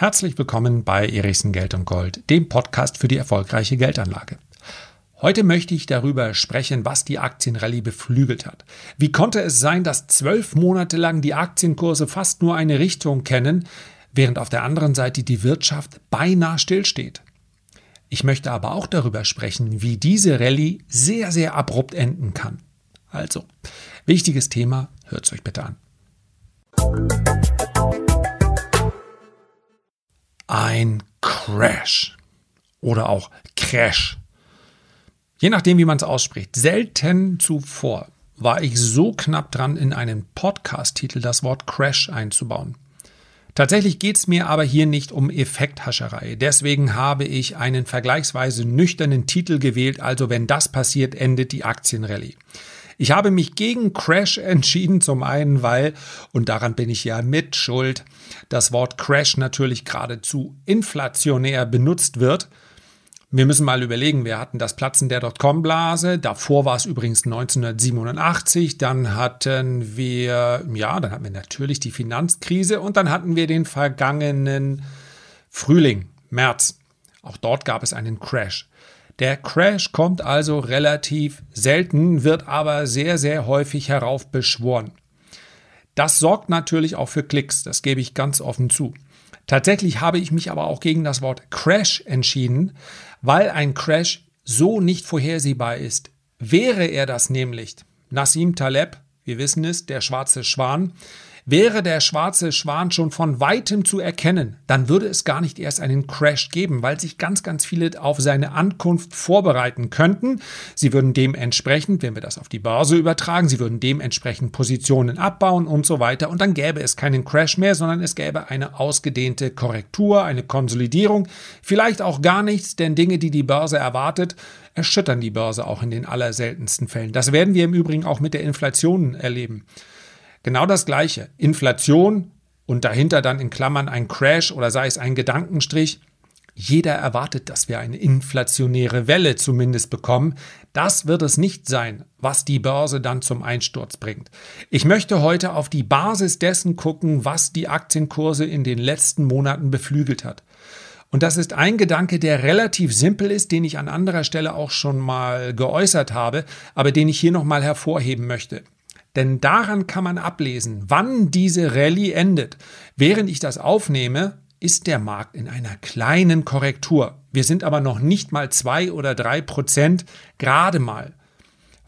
Herzlich willkommen bei Erichsen Geld und Gold, dem Podcast für die erfolgreiche Geldanlage. Heute möchte ich darüber sprechen, was die Aktienrallye beflügelt hat. Wie konnte es sein, dass zwölf Monate lang die Aktienkurse fast nur eine Richtung kennen, während auf der anderen Seite die Wirtschaft beinahe stillsteht? Ich möchte aber auch darüber sprechen, wie diese Rallye sehr, sehr abrupt enden kann. Also, wichtiges Thema, hört es euch bitte an. Ein Crash oder auch Crash Je nachdem, wie man es ausspricht. Selten zuvor war ich so knapp dran, in einen Podcast-Titel das Wort Crash einzubauen. Tatsächlich geht es mir aber hier nicht um Effekthascherei. Deswegen habe ich einen vergleichsweise nüchternen Titel gewählt, also wenn das passiert, endet die Aktienrallye. Ich habe mich gegen Crash entschieden, zum einen, weil, und daran bin ich ja mit schuld, das Wort Crash natürlich geradezu inflationär benutzt wird wir müssen mal überlegen, wir hatten das Platzen der Dotcom-Blase, davor war es übrigens 1987, dann hatten wir, ja, dann hatten wir natürlich die Finanzkrise und dann hatten wir den vergangenen Frühling, März. Auch dort gab es einen Crash. Der Crash kommt also relativ selten, wird aber sehr, sehr häufig heraufbeschworen. Das sorgt natürlich auch für Klicks, das gebe ich ganz offen zu. Tatsächlich habe ich mich aber auch gegen das Wort Crash entschieden, weil ein Crash so nicht vorhersehbar ist. Wäre er das nämlich, Nassim Taleb, wir wissen es, der schwarze Schwan, Wäre der schwarze Schwan schon von weitem zu erkennen, dann würde es gar nicht erst einen Crash geben, weil sich ganz, ganz viele auf seine Ankunft vorbereiten könnten. Sie würden dementsprechend, wenn wir das auf die Börse übertragen, sie würden dementsprechend Positionen abbauen und so weiter. Und dann gäbe es keinen Crash mehr, sondern es gäbe eine ausgedehnte Korrektur, eine Konsolidierung, vielleicht auch gar nichts, denn Dinge, die die Börse erwartet, erschüttern die Börse auch in den allerseltensten Fällen. Das werden wir im Übrigen auch mit der Inflation erleben. Genau das Gleiche. Inflation und dahinter dann in Klammern ein Crash oder sei es ein Gedankenstrich. Jeder erwartet, dass wir eine inflationäre Welle zumindest bekommen. Das wird es nicht sein, was die Börse dann zum Einsturz bringt. Ich möchte heute auf die Basis dessen gucken, was die Aktienkurse in den letzten Monaten beflügelt hat. Und das ist ein Gedanke, der relativ simpel ist, den ich an anderer Stelle auch schon mal geäußert habe, aber den ich hier nochmal hervorheben möchte. Denn daran kann man ablesen, wann diese Rallye endet. Während ich das aufnehme, ist der Markt in einer kleinen Korrektur. Wir sind aber noch nicht mal zwei oder drei Prozent gerade mal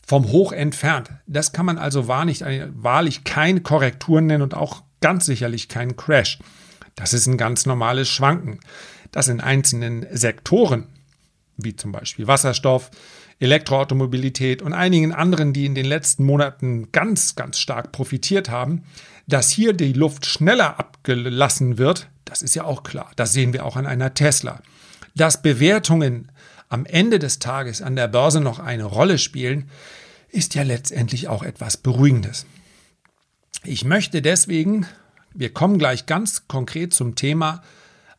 vom Hoch entfernt. Das kann man also wahrlich, wahrlich keine Korrektur nennen und auch ganz sicherlich kein Crash. Das ist ein ganz normales Schwanken. Das in einzelnen Sektoren, wie zum Beispiel Wasserstoff, Elektroautomobilität und einigen anderen, die in den letzten Monaten ganz, ganz stark profitiert haben, dass hier die Luft schneller abgelassen wird, das ist ja auch klar. Das sehen wir auch an einer Tesla. Dass Bewertungen am Ende des Tages an der Börse noch eine Rolle spielen, ist ja letztendlich auch etwas Beruhigendes. Ich möchte deswegen, wir kommen gleich ganz konkret zum Thema,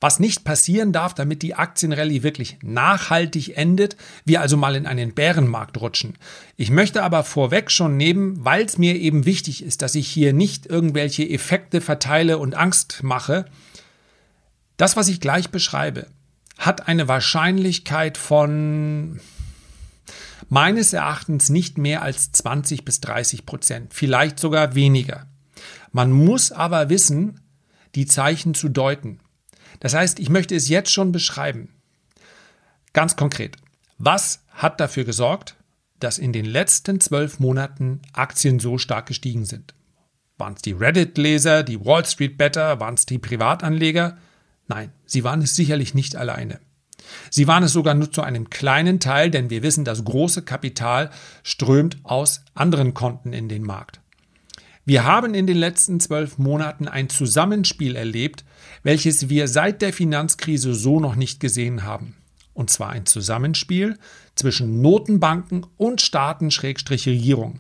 was nicht passieren darf, damit die Aktienrallye wirklich nachhaltig endet, wir also mal in einen Bärenmarkt rutschen. Ich möchte aber vorweg schon nehmen, weil es mir eben wichtig ist, dass ich hier nicht irgendwelche Effekte verteile und Angst mache. Das, was ich gleich beschreibe, hat eine Wahrscheinlichkeit von meines Erachtens nicht mehr als 20 bis 30 Prozent, vielleicht sogar weniger. Man muss aber wissen, die Zeichen zu deuten. Das heißt, ich möchte es jetzt schon beschreiben. Ganz konkret. Was hat dafür gesorgt, dass in den letzten zwölf Monaten Aktien so stark gestiegen sind? Waren es die Reddit-Leser, die Wall Street Better, waren es die Privatanleger? Nein, sie waren es sicherlich nicht alleine. Sie waren es sogar nur zu einem kleinen Teil, denn wir wissen, das große Kapital strömt aus anderen Konten in den Markt. Wir haben in den letzten zwölf Monaten ein Zusammenspiel erlebt, welches wir seit der Finanzkrise so noch nicht gesehen haben. Und zwar ein Zusammenspiel zwischen Notenbanken und Staaten-Regierung.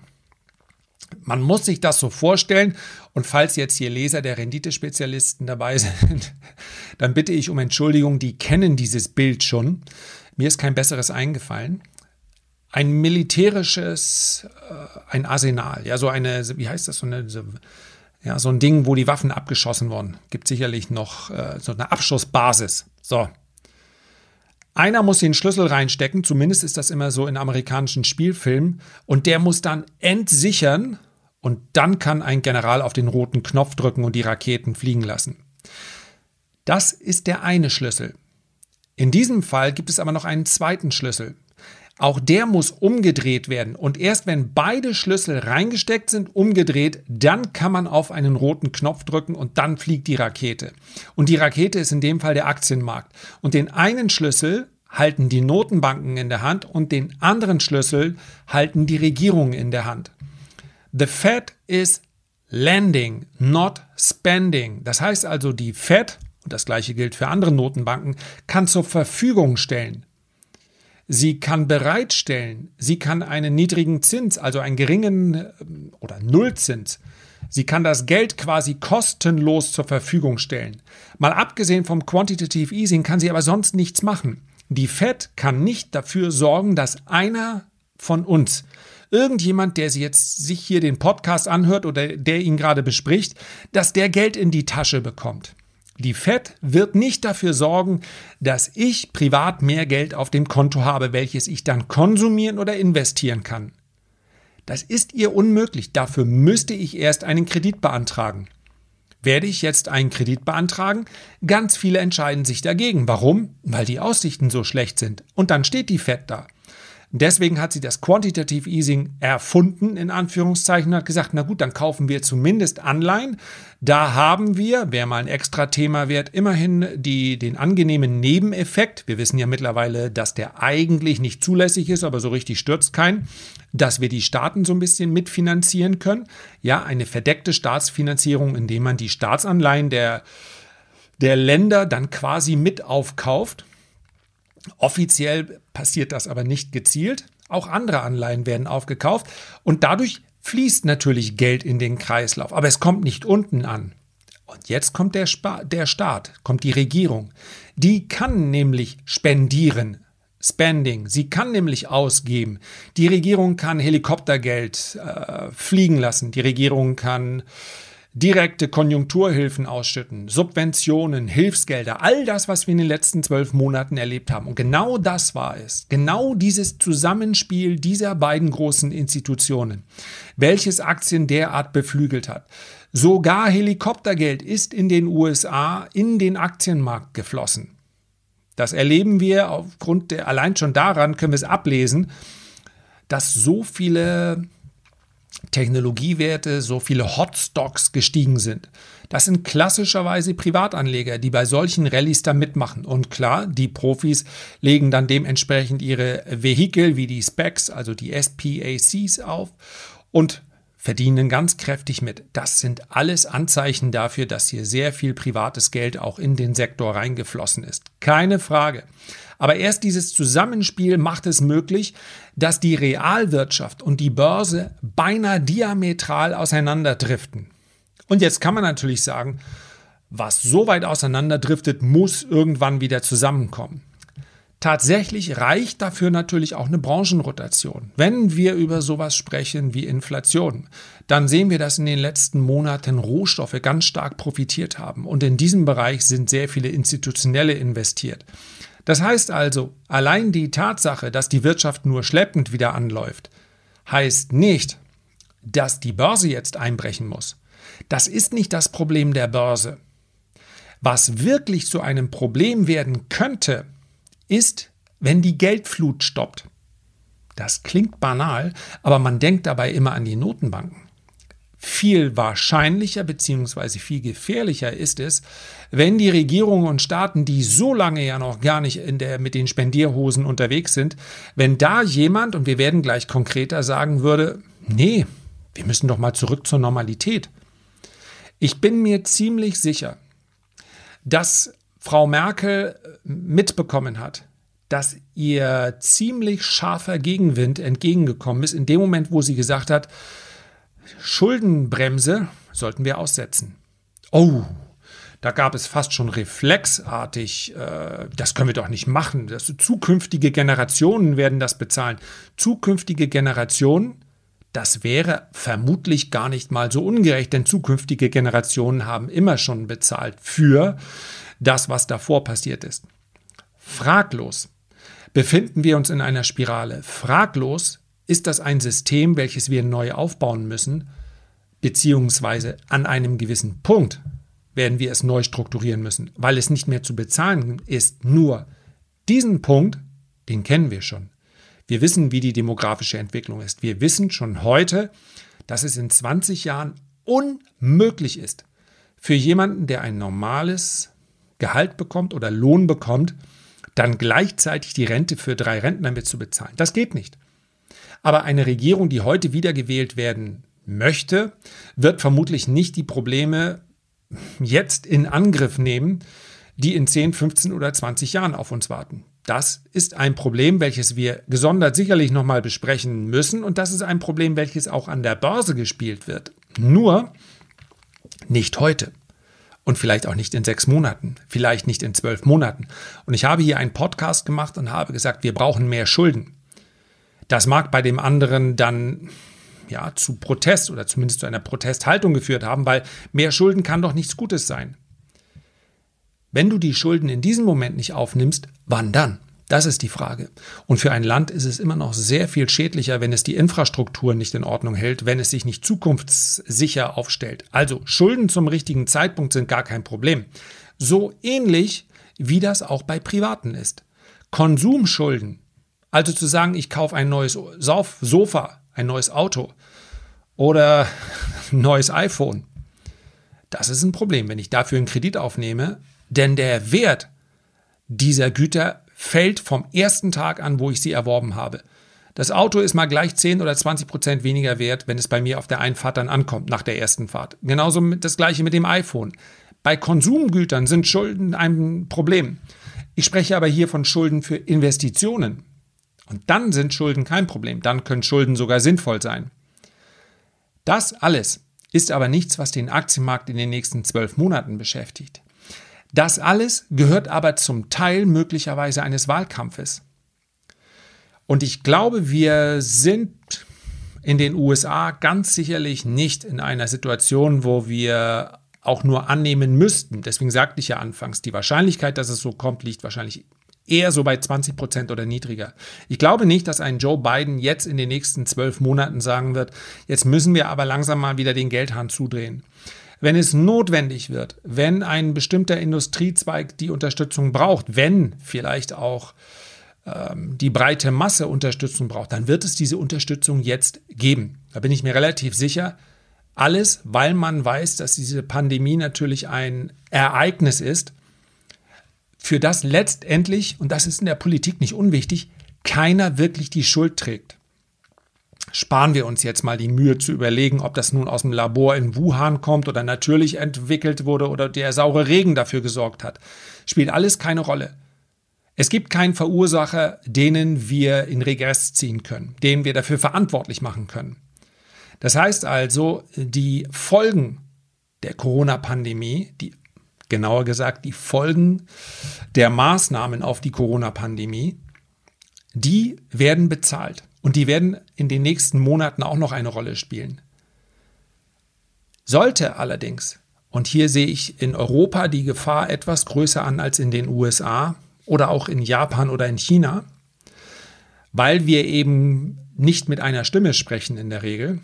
Man muss sich das so vorstellen. Und falls jetzt hier Leser der Renditespezialisten dabei sind, dann bitte ich um Entschuldigung, die kennen dieses Bild schon. Mir ist kein besseres eingefallen ein militärisches, äh, ein Arsenal, ja, so eine, wie heißt das, so eine, so, Ja, so ein Ding, wo die Waffen abgeschossen wurden. Gibt sicherlich noch äh, so eine Abschussbasis. So. Einer muss den Schlüssel reinstecken, zumindest ist das immer so in amerikanischen Spielfilmen, und der muss dann entsichern und dann kann ein General auf den roten Knopf drücken und die Raketen fliegen lassen. Das ist der eine Schlüssel. In diesem Fall gibt es aber noch einen zweiten Schlüssel. Auch der muss umgedreht werden. Und erst wenn beide Schlüssel reingesteckt sind, umgedreht, dann kann man auf einen roten Knopf drücken und dann fliegt die Rakete. Und die Rakete ist in dem Fall der Aktienmarkt. Und den einen Schlüssel halten die Notenbanken in der Hand und den anderen Schlüssel halten die Regierungen in der Hand. The Fed is lending, not spending. Das heißt also, die Fed, und das gleiche gilt für andere Notenbanken, kann zur Verfügung stellen. Sie kann bereitstellen, sie kann einen niedrigen Zins, also einen geringen äh, oder Nullzins, sie kann das Geld quasi kostenlos zur Verfügung stellen. Mal abgesehen vom Quantitative Easing kann sie aber sonst nichts machen. Die Fed kann nicht dafür sorgen, dass einer von uns, irgendjemand, der jetzt sich hier den Podcast anhört oder der ihn gerade bespricht, dass der Geld in die Tasche bekommt. Die Fed wird nicht dafür sorgen, dass ich privat mehr Geld auf dem Konto habe, welches ich dann konsumieren oder investieren kann. Das ist ihr unmöglich. Dafür müsste ich erst einen Kredit beantragen. Werde ich jetzt einen Kredit beantragen? Ganz viele entscheiden sich dagegen. Warum? Weil die Aussichten so schlecht sind. Und dann steht die Fed da. Deswegen hat sie das Quantitative Easing erfunden, in Anführungszeichen, hat gesagt, na gut, dann kaufen wir zumindest Anleihen. Da haben wir, wer mal ein extra Thema wert, immerhin die, den angenehmen Nebeneffekt. Wir wissen ja mittlerweile, dass der eigentlich nicht zulässig ist, aber so richtig stürzt keinen, dass wir die Staaten so ein bisschen mitfinanzieren können. Ja, eine verdeckte Staatsfinanzierung, indem man die Staatsanleihen der, der Länder dann quasi mit aufkauft. Offiziell passiert das aber nicht gezielt. Auch andere Anleihen werden aufgekauft und dadurch fließt natürlich Geld in den Kreislauf. Aber es kommt nicht unten an. Und jetzt kommt der, Spa der Staat, kommt die Regierung. Die kann nämlich spendieren. Spending. Sie kann nämlich ausgeben. Die Regierung kann Helikoptergeld äh, fliegen lassen. Die Regierung kann direkte Konjunkturhilfen ausschütten, Subventionen, Hilfsgelder, all das, was wir in den letzten zwölf Monaten erlebt haben. Und genau das war es. Genau dieses Zusammenspiel dieser beiden großen Institutionen, welches Aktien derart beflügelt hat. Sogar Helikoptergeld ist in den USA in den Aktienmarkt geflossen. Das erleben wir aufgrund der, allein schon daran können wir es ablesen, dass so viele Technologiewerte, so viele Hotstocks gestiegen sind. Das sind klassischerweise Privatanleger, die bei solchen Rallyes da mitmachen. Und klar, die Profis legen dann dementsprechend ihre Vehikel wie die Specs, also die SPACs auf und verdienen ganz kräftig mit. Das sind alles Anzeichen dafür, dass hier sehr viel privates Geld auch in den Sektor reingeflossen ist. Keine Frage. Aber erst dieses Zusammenspiel macht es möglich, dass die Realwirtschaft und die Börse beinahe diametral auseinanderdriften. Und jetzt kann man natürlich sagen, was so weit auseinanderdriftet, muss irgendwann wieder zusammenkommen. Tatsächlich reicht dafür natürlich auch eine Branchenrotation. Wenn wir über sowas sprechen wie Inflation, dann sehen wir, dass in den letzten Monaten Rohstoffe ganz stark profitiert haben. Und in diesem Bereich sind sehr viele Institutionelle investiert. Das heißt also, allein die Tatsache, dass die Wirtschaft nur schleppend wieder anläuft, heißt nicht, dass die Börse jetzt einbrechen muss. Das ist nicht das Problem der Börse. Was wirklich zu einem Problem werden könnte, ist, wenn die Geldflut stoppt. Das klingt banal, aber man denkt dabei immer an die Notenbanken. Viel wahrscheinlicher bzw. viel gefährlicher ist es, wenn die Regierungen und Staaten, die so lange ja noch gar nicht der, mit den Spendierhosen unterwegs sind, wenn da jemand, und wir werden gleich konkreter sagen würde, nee, wir müssen doch mal zurück zur Normalität. Ich bin mir ziemlich sicher, dass Frau Merkel mitbekommen hat, dass ihr ziemlich scharfer Gegenwind entgegengekommen ist, in dem Moment, wo sie gesagt hat, Schuldenbremse sollten wir aussetzen. Oh, da gab es fast schon reflexartig, äh, das können wir doch nicht machen. Das, zukünftige Generationen werden das bezahlen. Zukünftige Generationen, Das wäre vermutlich gar nicht mal so ungerecht, denn zukünftige Generationen haben immer schon bezahlt für das, was davor passiert ist. Fraglos befinden wir uns in einer Spirale. Fraglos ist das ein System, welches wir neu aufbauen müssen, beziehungsweise an einem gewissen Punkt werden wir es neu strukturieren müssen, weil es nicht mehr zu bezahlen ist. Nur diesen Punkt, den kennen wir schon. Wir wissen, wie die demografische Entwicklung ist. Wir wissen schon heute, dass es in 20 Jahren unmöglich ist, für jemanden, der ein normales Gehalt bekommt oder Lohn bekommt, dann gleichzeitig die Rente für drei Rentner mit zu bezahlen. Das geht nicht. Aber eine Regierung, die heute wiedergewählt werden möchte, wird vermutlich nicht die Probleme jetzt in Angriff nehmen, die in 10, 15 oder 20 Jahren auf uns warten. Das ist ein Problem, welches wir gesondert sicherlich nochmal besprechen müssen und das ist ein Problem, welches auch an der Börse gespielt wird. Nur nicht heute und vielleicht auch nicht in sechs Monaten, vielleicht nicht in zwölf Monaten. Und ich habe hier einen Podcast gemacht und habe gesagt, wir brauchen mehr Schulden. Das mag bei dem anderen dann ja zu Protest oder zumindest zu einer Protesthaltung geführt haben, weil mehr Schulden kann doch nichts Gutes sein. Wenn du die Schulden in diesem Moment nicht aufnimmst, wann dann? Das ist die Frage. Und für ein Land ist es immer noch sehr viel schädlicher, wenn es die Infrastruktur nicht in Ordnung hält, wenn es sich nicht zukunftssicher aufstellt. Also Schulden zum richtigen Zeitpunkt sind gar kein Problem. So ähnlich wie das auch bei Privaten ist. Konsumschulden, also zu sagen, ich kaufe ein neues Sofa, ein neues Auto oder ein neues iPhone, das ist ein Problem, wenn ich dafür einen Kredit aufnehme, denn der Wert dieser Güter fällt vom ersten Tag an, wo ich sie erworben habe. Das Auto ist mal gleich 10 oder 20 Prozent weniger wert, wenn es bei mir auf der Einfahrt dann ankommt, nach der ersten Fahrt. Genauso das gleiche mit dem iPhone. Bei Konsumgütern sind Schulden ein Problem. Ich spreche aber hier von Schulden für Investitionen. Und dann sind Schulden kein Problem. Dann können Schulden sogar sinnvoll sein. Das alles ist aber nichts, was den Aktienmarkt in den nächsten zwölf Monaten beschäftigt. Das alles gehört aber zum Teil möglicherweise eines Wahlkampfes. Und ich glaube, wir sind in den USA ganz sicherlich nicht in einer Situation, wo wir auch nur annehmen müssten. Deswegen sagte ich ja anfangs, die Wahrscheinlichkeit, dass es so kommt, liegt wahrscheinlich eher so bei 20 Prozent oder niedriger. Ich glaube nicht, dass ein Joe Biden jetzt in den nächsten zwölf Monaten sagen wird, jetzt müssen wir aber langsam mal wieder den Geldhahn zudrehen. Wenn es notwendig wird, wenn ein bestimmter Industriezweig die Unterstützung braucht, wenn vielleicht auch ähm, die breite Masse Unterstützung braucht, dann wird es diese Unterstützung jetzt geben. Da bin ich mir relativ sicher. Alles, weil man weiß, dass diese Pandemie natürlich ein Ereignis ist, für das letztendlich, und das ist in der Politik nicht unwichtig, keiner wirklich die Schuld trägt sparen wir uns jetzt mal die Mühe zu überlegen, ob das nun aus dem Labor in Wuhan kommt oder natürlich entwickelt wurde oder der saure Regen dafür gesorgt hat. Spielt alles keine Rolle. Es gibt keinen Verursacher, denen wir in Regress ziehen können, den wir dafür verantwortlich machen können. Das heißt also, die Folgen der Corona-Pandemie, die genauer gesagt die Folgen der Maßnahmen auf die Corona-Pandemie, die werden bezahlt. Und die werden in den nächsten Monaten auch noch eine Rolle spielen. Sollte allerdings, und hier sehe ich in Europa die Gefahr etwas größer an als in den USA oder auch in Japan oder in China, weil wir eben nicht mit einer Stimme sprechen in der Regel.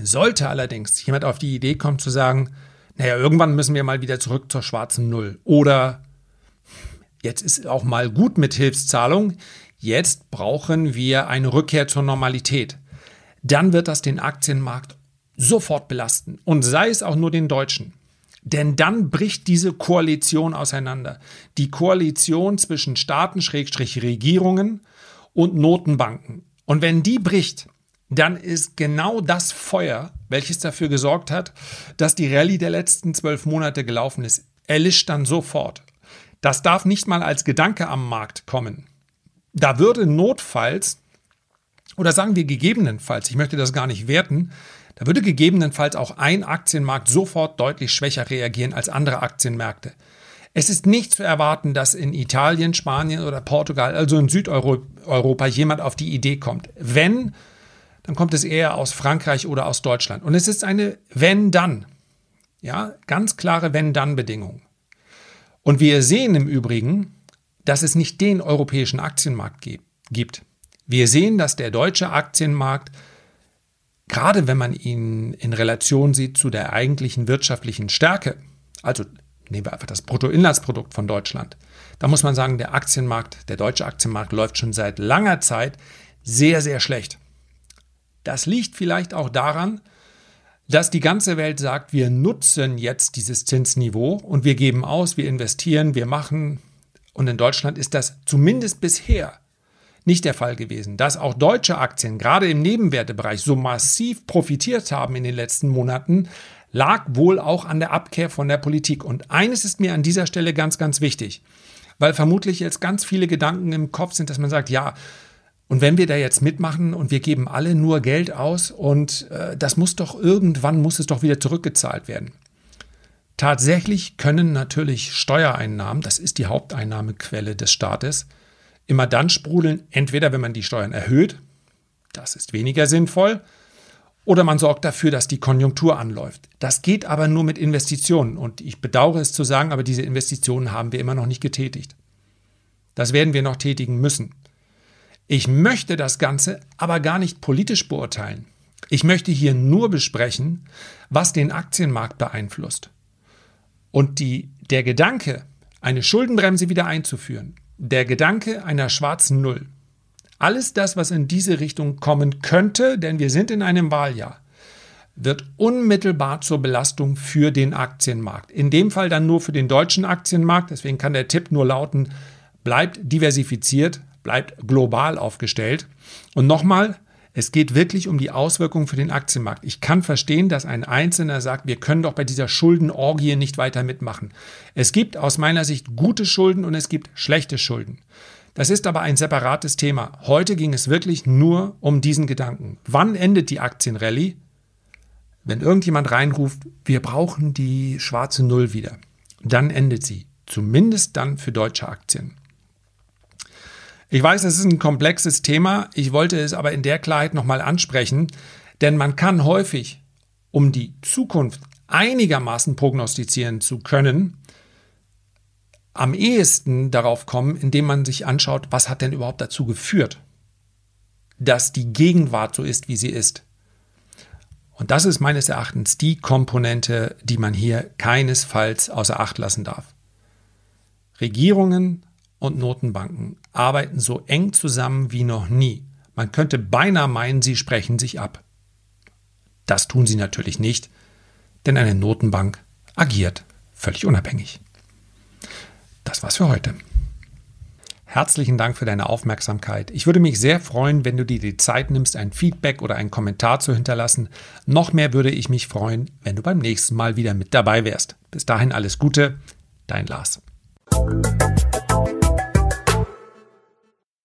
Sollte allerdings jemand auf die Idee kommen zu sagen, naja, irgendwann müssen wir mal wieder zurück zur schwarzen Null oder jetzt ist auch mal gut mit Hilfszahlung, Jetzt brauchen wir eine Rückkehr zur Normalität. Dann wird das den Aktienmarkt sofort belasten und sei es auch nur den Deutschen. Denn dann bricht diese Koalition auseinander. Die Koalition zwischen Staaten, Regierungen und Notenbanken. Und wenn die bricht, dann ist genau das Feuer, welches dafür gesorgt hat, dass die Rallye der letzten zwölf Monate gelaufen ist, erlischt dann sofort. Das darf nicht mal als Gedanke am Markt kommen. Da würde notfalls, oder sagen wir gegebenenfalls, ich möchte das gar nicht werten, da würde gegebenenfalls auch ein Aktienmarkt sofort deutlich schwächer reagieren als andere Aktienmärkte. Es ist nicht zu erwarten, dass in Italien, Spanien oder Portugal, also in Südeuropa, jemand auf die Idee kommt. Wenn dann kommt es eher aus Frankreich oder aus Deutschland. Und es ist eine Wenn-Dann. Ja, ganz klare Wenn-Dann-Bedingung. Und wir sehen im Übrigen, dass es nicht den europäischen Aktienmarkt gibt. Wir sehen, dass der deutsche Aktienmarkt, gerade wenn man ihn in Relation sieht zu der eigentlichen wirtschaftlichen Stärke, also nehmen wir einfach das Bruttoinlandsprodukt von Deutschland, da muss man sagen, der Aktienmarkt, der deutsche Aktienmarkt läuft schon seit langer Zeit sehr, sehr schlecht. Das liegt vielleicht auch daran, dass die ganze Welt sagt, wir nutzen jetzt dieses Zinsniveau und wir geben aus, wir investieren, wir machen. Und in Deutschland ist das zumindest bisher nicht der Fall gewesen. Dass auch deutsche Aktien gerade im Nebenwertebereich so massiv profitiert haben in den letzten Monaten, lag wohl auch an der Abkehr von der Politik. Und eines ist mir an dieser Stelle ganz, ganz wichtig, weil vermutlich jetzt ganz viele Gedanken im Kopf sind, dass man sagt, ja, und wenn wir da jetzt mitmachen und wir geben alle nur Geld aus und äh, das muss doch irgendwann, muss es doch wieder zurückgezahlt werden. Tatsächlich können natürlich Steuereinnahmen, das ist die Haupteinnahmequelle des Staates, immer dann sprudeln, entweder wenn man die Steuern erhöht, das ist weniger sinnvoll, oder man sorgt dafür, dass die Konjunktur anläuft. Das geht aber nur mit Investitionen und ich bedauere es zu sagen, aber diese Investitionen haben wir immer noch nicht getätigt. Das werden wir noch tätigen müssen. Ich möchte das Ganze aber gar nicht politisch beurteilen. Ich möchte hier nur besprechen, was den Aktienmarkt beeinflusst. Und die, der Gedanke, eine Schuldenbremse wieder einzuführen, der Gedanke einer schwarzen Null, alles das, was in diese Richtung kommen könnte, denn wir sind in einem Wahljahr, wird unmittelbar zur Belastung für den Aktienmarkt. In dem Fall dann nur für den deutschen Aktienmarkt. Deswegen kann der Tipp nur lauten, bleibt diversifiziert, bleibt global aufgestellt. Und nochmal, es geht wirklich um die Auswirkungen für den Aktienmarkt. Ich kann verstehen, dass ein Einzelner sagt, wir können doch bei dieser Schuldenorgie nicht weiter mitmachen. Es gibt aus meiner Sicht gute Schulden und es gibt schlechte Schulden. Das ist aber ein separates Thema. Heute ging es wirklich nur um diesen Gedanken. Wann endet die Aktienrallye? Wenn irgendjemand reinruft, wir brauchen die schwarze Null wieder, dann endet sie. Zumindest dann für deutsche Aktien. Ich weiß, es ist ein komplexes Thema. Ich wollte es aber in der Klarheit nochmal ansprechen, denn man kann häufig, um die Zukunft einigermaßen prognostizieren zu können, am ehesten darauf kommen, indem man sich anschaut, was hat denn überhaupt dazu geführt, dass die Gegenwart so ist, wie sie ist. Und das ist meines Erachtens die Komponente, die man hier keinesfalls außer Acht lassen darf. Regierungen und Notenbanken arbeiten so eng zusammen wie noch nie. Man könnte beinahe meinen, sie sprechen sich ab. Das tun sie natürlich nicht, denn eine Notenbank agiert völlig unabhängig. Das war's für heute. Herzlichen Dank für deine Aufmerksamkeit. Ich würde mich sehr freuen, wenn du dir die Zeit nimmst, ein Feedback oder einen Kommentar zu hinterlassen. Noch mehr würde ich mich freuen, wenn du beim nächsten Mal wieder mit dabei wärst. Bis dahin alles Gute, dein Lars.